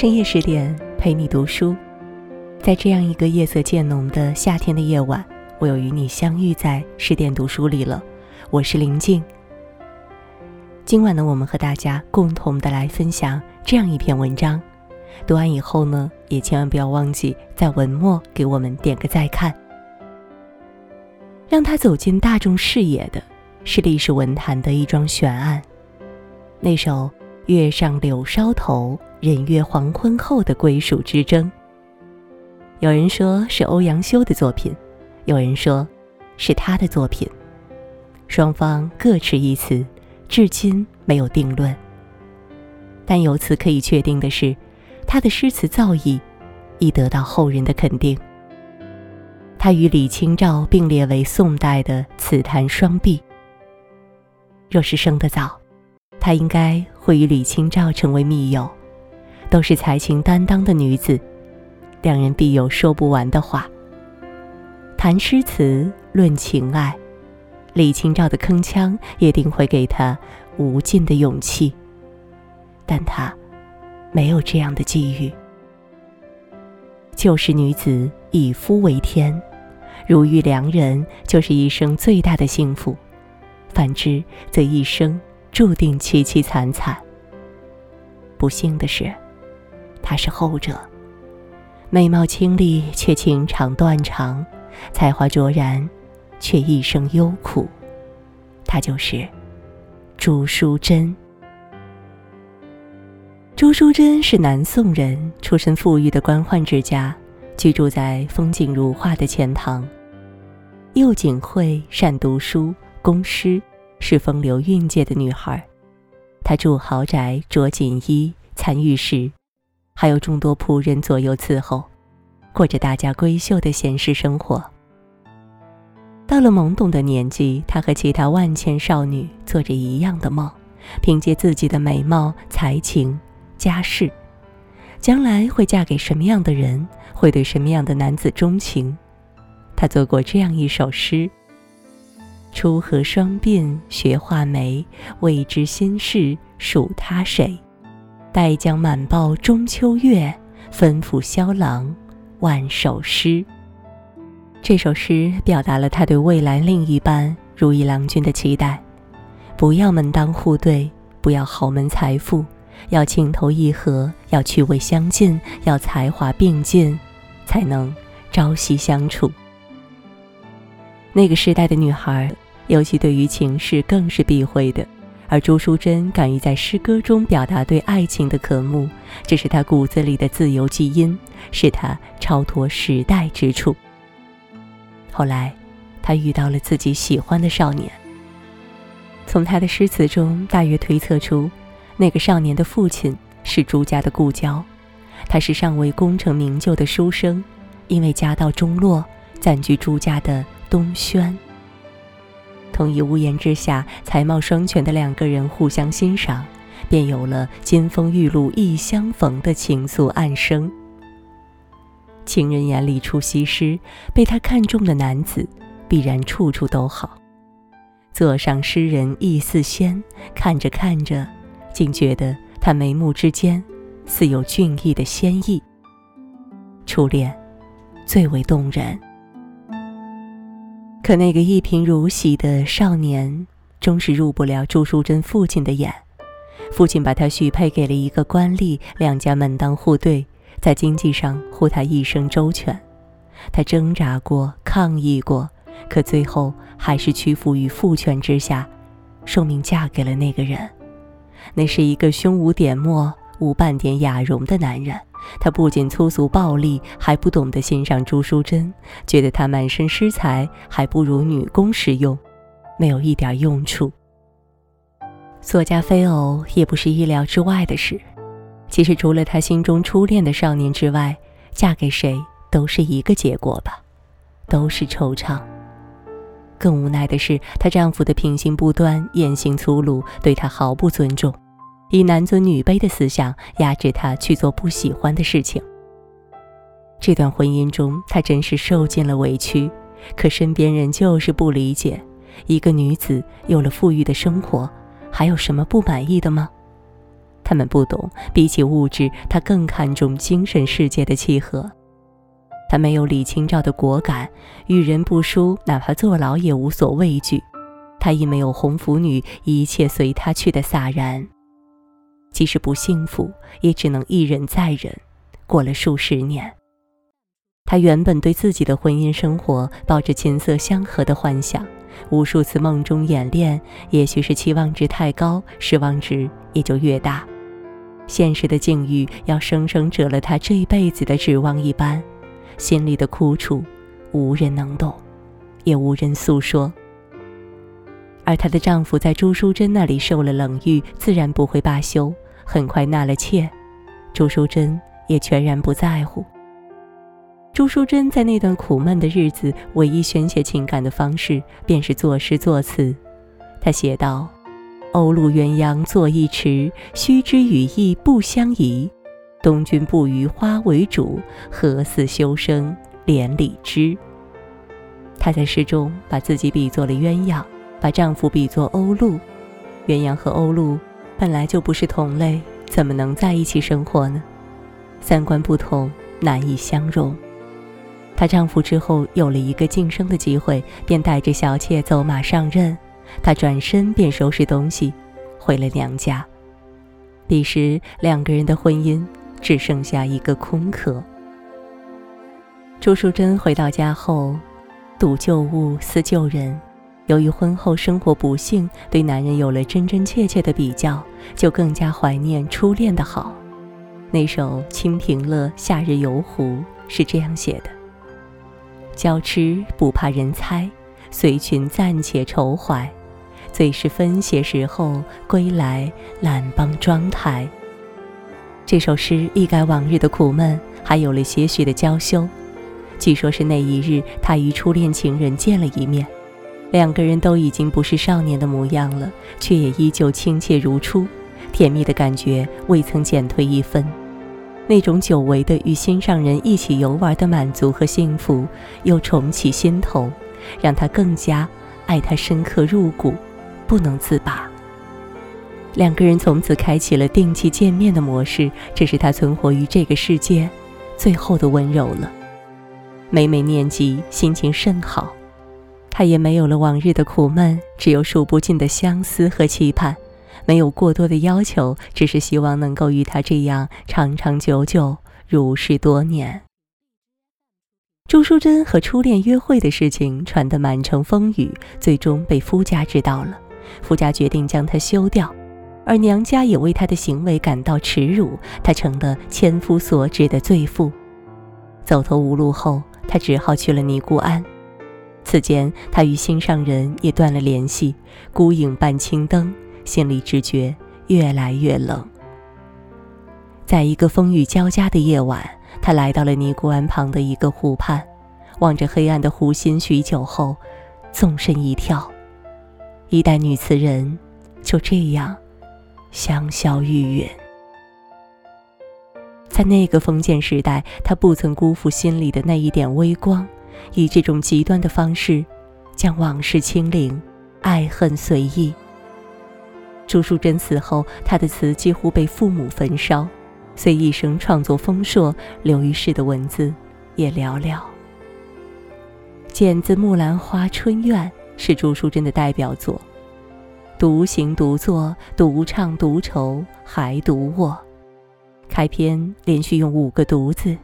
深夜十点陪你读书，在这样一个夜色渐浓的夏天的夜晚，我又与你相遇在十点读书里了。我是林静。今晚呢，我们和大家共同的来分享这样一篇文章。读完以后呢，也千万不要忘记在文末给我们点个再看。让他走进大众视野的是历史文坛的一桩悬案，那首“月上柳梢头，人约黄昏后”的归属之争。有人说是欧阳修的作品，有人说是他的作品，双方各持一词，至今没有定论。但由此可以确定的是。他的诗词造诣已得到后人的肯定。他与李清照并列为宋代的词坛双璧。若是生得早，他应该会与李清照成为密友，都是才情担当的女子，两人必有说不完的话。谈诗词，论情爱，李清照的铿锵一定会给她无尽的勇气，但她。没有这样的际遇。旧时女子以夫为天，如遇良人，就是一生最大的幸福；反之，则一生注定凄凄惨惨。不幸的是，她是后者，美貌清丽却情长断肠，才华卓然却一生忧苦。她就是朱淑珍。朱淑珍是南宋人，出身富裕的官宦之家，居住在风景如画的钱塘。幼景慧善读书，工诗，是风流韵界的女孩。她住豪宅，着锦衣，参御史，还有众多仆人左右伺候，过着大家闺秀的闲适生活。到了懵懂的年纪，她和其他万千少女做着一样的梦，凭借自己的美貌才情。家世，将来会嫁给什么样的人？会对什么样的男子钟情？他做过这样一首诗：“初合双鬓学画眉，未知心事属他谁？待将满抱中秋月，吩咐萧郎万首诗。”这首诗表达了他对未来另一半如意郎君的期待：不要门当户对，不要豪门财富。要情投意合，要趣味相近，要才华并进，才能朝夕相处。那个时代的女孩，尤其对于情事更是避讳的，而朱淑珍敢于在诗歌中表达对爱情的渴慕，这是她骨子里的自由基因，是她超脱时代之处。后来，她遇到了自己喜欢的少年。从她的诗词中，大约推测出。那个少年的父亲是朱家的故交，他是尚未功成名就的书生，因为家道中落，暂居朱家的东轩。同一屋檐之下，才貌双全的两个人互相欣赏，便有了“金风玉露一相逢”的情愫暗生。情人眼里出西施，被他看中的男子，必然处处都好。座上诗人意似仙，看着看着。竟觉得他眉目之间，似有俊逸的仙意。初恋，最为动人。可那个一贫如洗的少年，终是入不了朱淑珍父亲的眼。父亲把他许配给了一个官吏，两家门当户对，在经济上护他一生周全。他挣扎过，抗议过，可最后还是屈服于父权之下，受命嫁给了那个人。那是一个胸无点墨、无半点雅容的男人。他不仅粗俗暴力，还不懂得欣赏朱淑珍，觉得她满身诗才，还不如女工实用，没有一点用处。作家飞偶也不是意料之外的事。其实，除了他心中初恋的少年之外，嫁给谁都是一个结果吧，都是惆怅。更无奈的是，她丈夫的品行不端、言行粗鲁，对她毫不尊重，以男尊女卑的思想压制她去做不喜欢的事情。这段婚姻中，她真是受尽了委屈，可身边人就是不理解。一个女子有了富裕的生活，还有什么不满意的吗？他们不懂，比起物质，他更看重精神世界的契合。他没有李清照的果敢，遇人不淑，哪怕坐牢也无所畏惧。他亦没有红拂女一切随他去的洒然。即使不幸福，也只能一忍再忍。过了数十年，他原本对自己的婚姻生活抱着琴瑟相和的幻想，无数次梦中演练，也许是期望值太高，失望值也就越大。现实的境遇要生生折了他这一辈子的指望一般，心里的苦楚，无人能懂，也无人诉说。而她的丈夫在朱淑珍那里受了冷遇，自然不会罢休，很快纳了妾。朱淑珍也全然不在乎。朱淑珍在那段苦闷的日子，唯一宣泄情感的方式，便是作诗作词。她写道：“鸥鹭鸳鸯作一池，须知羽翼不相宜。东君不与花为主，何似修身连理枝。”她在诗中把自己比作了鸳鸯。把丈夫比作鸥鹭，鸳鸯和鸥鹭本来就不是同类，怎么能在一起生活呢？三观不同，难以相容。她丈夫之后有了一个晋升的机会，便带着小妾走马上任。她转身便收拾东西，回了娘家。彼时两个人的婚姻只剩下一个空壳。朱淑珍回到家后，睹旧物思旧人。由于婚后生活不幸，对男人有了真真切切的比较，就更加怀念初恋的好。那首《清平乐·夏日游湖》是这样写的：“娇痴不怕人猜，随群暂且愁怀。最是分写时候，归来懒帮妆台。”这首诗一改往日的苦闷，还有了些许的娇羞。据说是那一日，他与初恋情人见了一面。两个人都已经不是少年的模样了，却也依旧亲切如初，甜蜜的感觉未曾减退一分。那种久违的与心上人一起游玩的满足和幸福，又重启心头，让他更加爱他深刻入骨，不能自拔。两个人从此开启了定期见面的模式，这是他存活于这个世界最后的温柔了。每每念及，心情甚好。他也没有了往日的苦闷，只有数不尽的相思和期盼，没有过多的要求，只是希望能够与他这样长长久久，如是多年。朱淑珍和初恋约会的事情传得满城风雨，最终被夫家知道了，夫家决定将她休掉，而娘家也为她的行为感到耻辱，她成了千夫所指的罪妇。走投无路后，她只好去了尼姑庵。此间，他与心上人也断了联系，孤影伴青灯，心里只觉越来越冷。在一个风雨交加的夜晚，他来到了尼姑庵旁的一个湖畔，望着黑暗的湖心许久后，纵身一跳，一代女词人就这样香消玉殒。在那个封建时代，他不曾辜负心里的那一点微光。以这种极端的方式，将往事清零，爱恨随意。朱淑珍死后，她的词几乎被父母焚烧，虽一生创作丰硕，留于世的文字也寥寥。《剪自木兰花春怨》是朱淑珍的代表作，独行独坐，独唱独愁，还独卧。开篇连续用五个“独”字，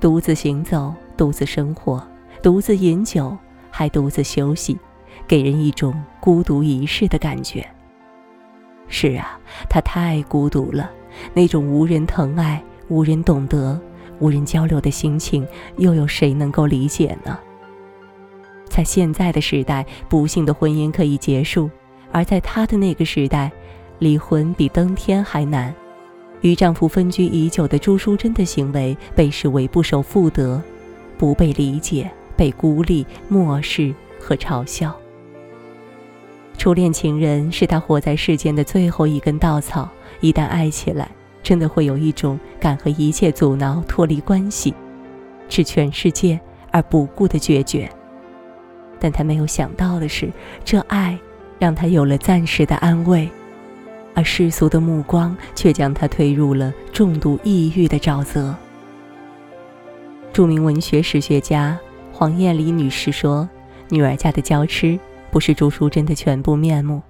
独自行走，独自生活。独自饮酒，还独自休息，给人一种孤独一世的感觉。是啊，他太孤独了，那种无人疼爱、无人懂得、无人交流的心情，又有谁能够理解呢？在现在的时代，不幸的婚姻可以结束，而在他的那个时代，离婚比登天还难。与丈夫分居已久的朱淑珍的行为，被视为不守妇德，不被理解。被孤立、漠视和嘲笑。初恋情人是他活在世间的最后一根稻草，一旦爱起来，真的会有一种敢和一切阻挠脱离关系，置全世界而不顾的决绝。但他没有想到的是，这爱让他有了暂时的安慰。而世俗的目光却将他推入了重度抑郁的沼泽。著名文学史学家黄燕梨女士说：“女儿家的娇痴不是朱淑珍的全部面目，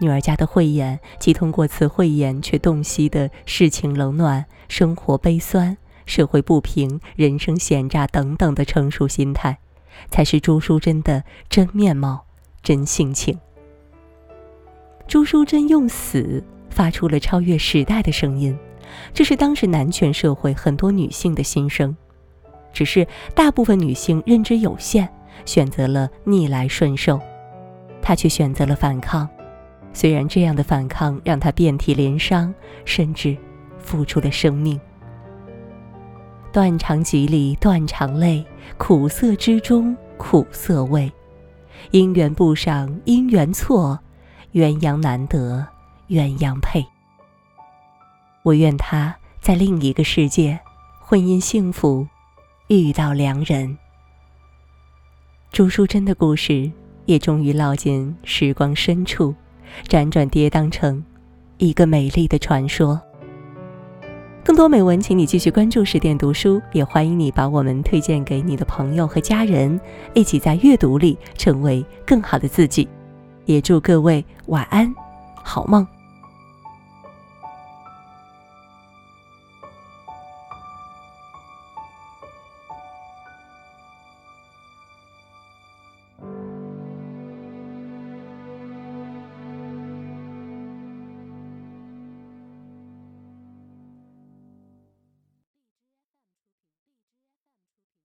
女儿家的慧眼，即通过此慧眼却洞悉的世情冷暖、生活悲酸、社会不平、人生险诈等等的成熟心态，才是朱淑珍的真面貌、真性情。”朱淑珍用死发出了超越时代的声音，这是当时男权社会很多女性的心声。只是大部分女性认知有限，选择了逆来顺受，她却选择了反抗。虽然这样的反抗让她遍体鳞伤，甚至付出了生命。断肠集里断肠泪，苦涩之中苦涩味。姻缘不上姻缘错，鸳鸯难得鸳鸯配。我愿他在另一个世界，婚姻幸福。遇到良人，朱淑珍的故事也终于落进时光深处，辗转跌宕成一个美丽的传说。更多美文，请你继续关注十点读书，也欢迎你把我们推荐给你的朋友和家人，一起在阅读里成为更好的自己。也祝各位晚安，好梦。